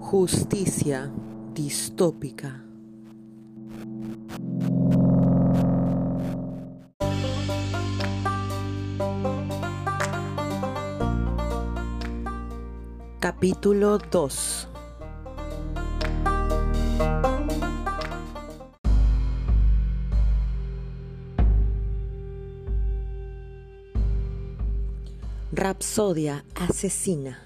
Justicia distópica. Capítulo 2 Rapsodia asesina.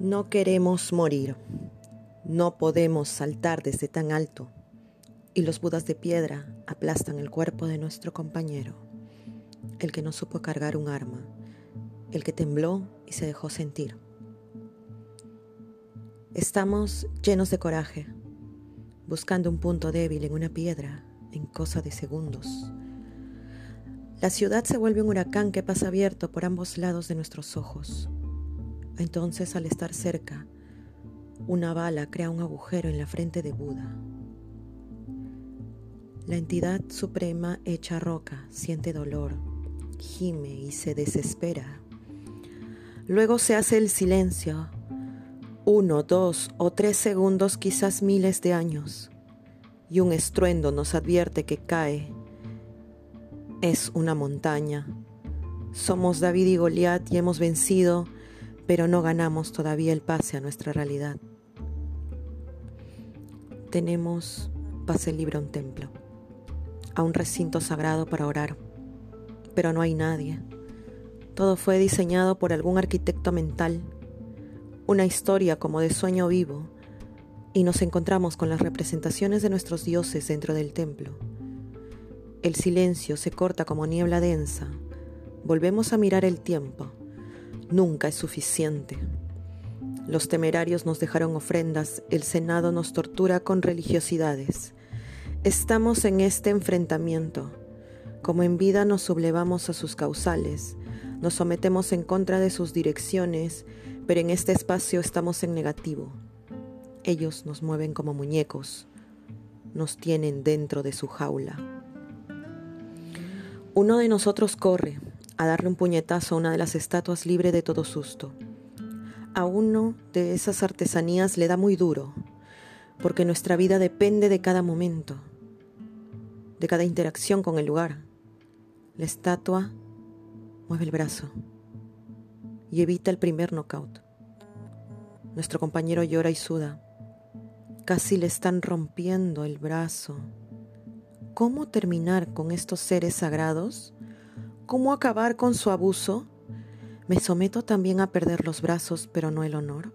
No queremos morir. No podemos saltar desde tan alto. Y los budas de piedra aplastan el cuerpo de nuestro compañero, el que no supo cargar un arma, el que tembló y se dejó sentir. Estamos llenos de coraje, buscando un punto débil en una piedra en cosa de segundos. La ciudad se vuelve un huracán que pasa abierto por ambos lados de nuestros ojos. Entonces, al estar cerca, una bala crea un agujero en la frente de Buda. La entidad suprema hecha roca siente dolor, gime y se desespera. Luego se hace el silencio uno, dos o tres segundos, quizás miles de años, y un estruendo nos advierte que cae. Es una montaña. Somos David y Goliat y hemos vencido, pero no ganamos todavía el pase a nuestra realidad. Tenemos pase libre a un templo, a un recinto sagrado para orar, pero no hay nadie. Todo fue diseñado por algún arquitecto mental una historia como de sueño vivo, y nos encontramos con las representaciones de nuestros dioses dentro del templo. El silencio se corta como niebla densa. Volvemos a mirar el tiempo. Nunca es suficiente. Los temerarios nos dejaron ofrendas, el Senado nos tortura con religiosidades. Estamos en este enfrentamiento. Como en vida nos sublevamos a sus causales, nos sometemos en contra de sus direcciones pero en este espacio estamos en negativo. Ellos nos mueven como muñecos, nos tienen dentro de su jaula. Uno de nosotros corre a darle un puñetazo a una de las estatuas libre de todo susto. A uno de esas artesanías le da muy duro, porque nuestra vida depende de cada momento, de cada interacción con el lugar. La estatua mueve el brazo y evita el primer knockout. Nuestro compañero llora y suda. Casi le están rompiendo el brazo. ¿Cómo terminar con estos seres sagrados? ¿Cómo acabar con su abuso? Me someto también a perder los brazos, pero no el honor.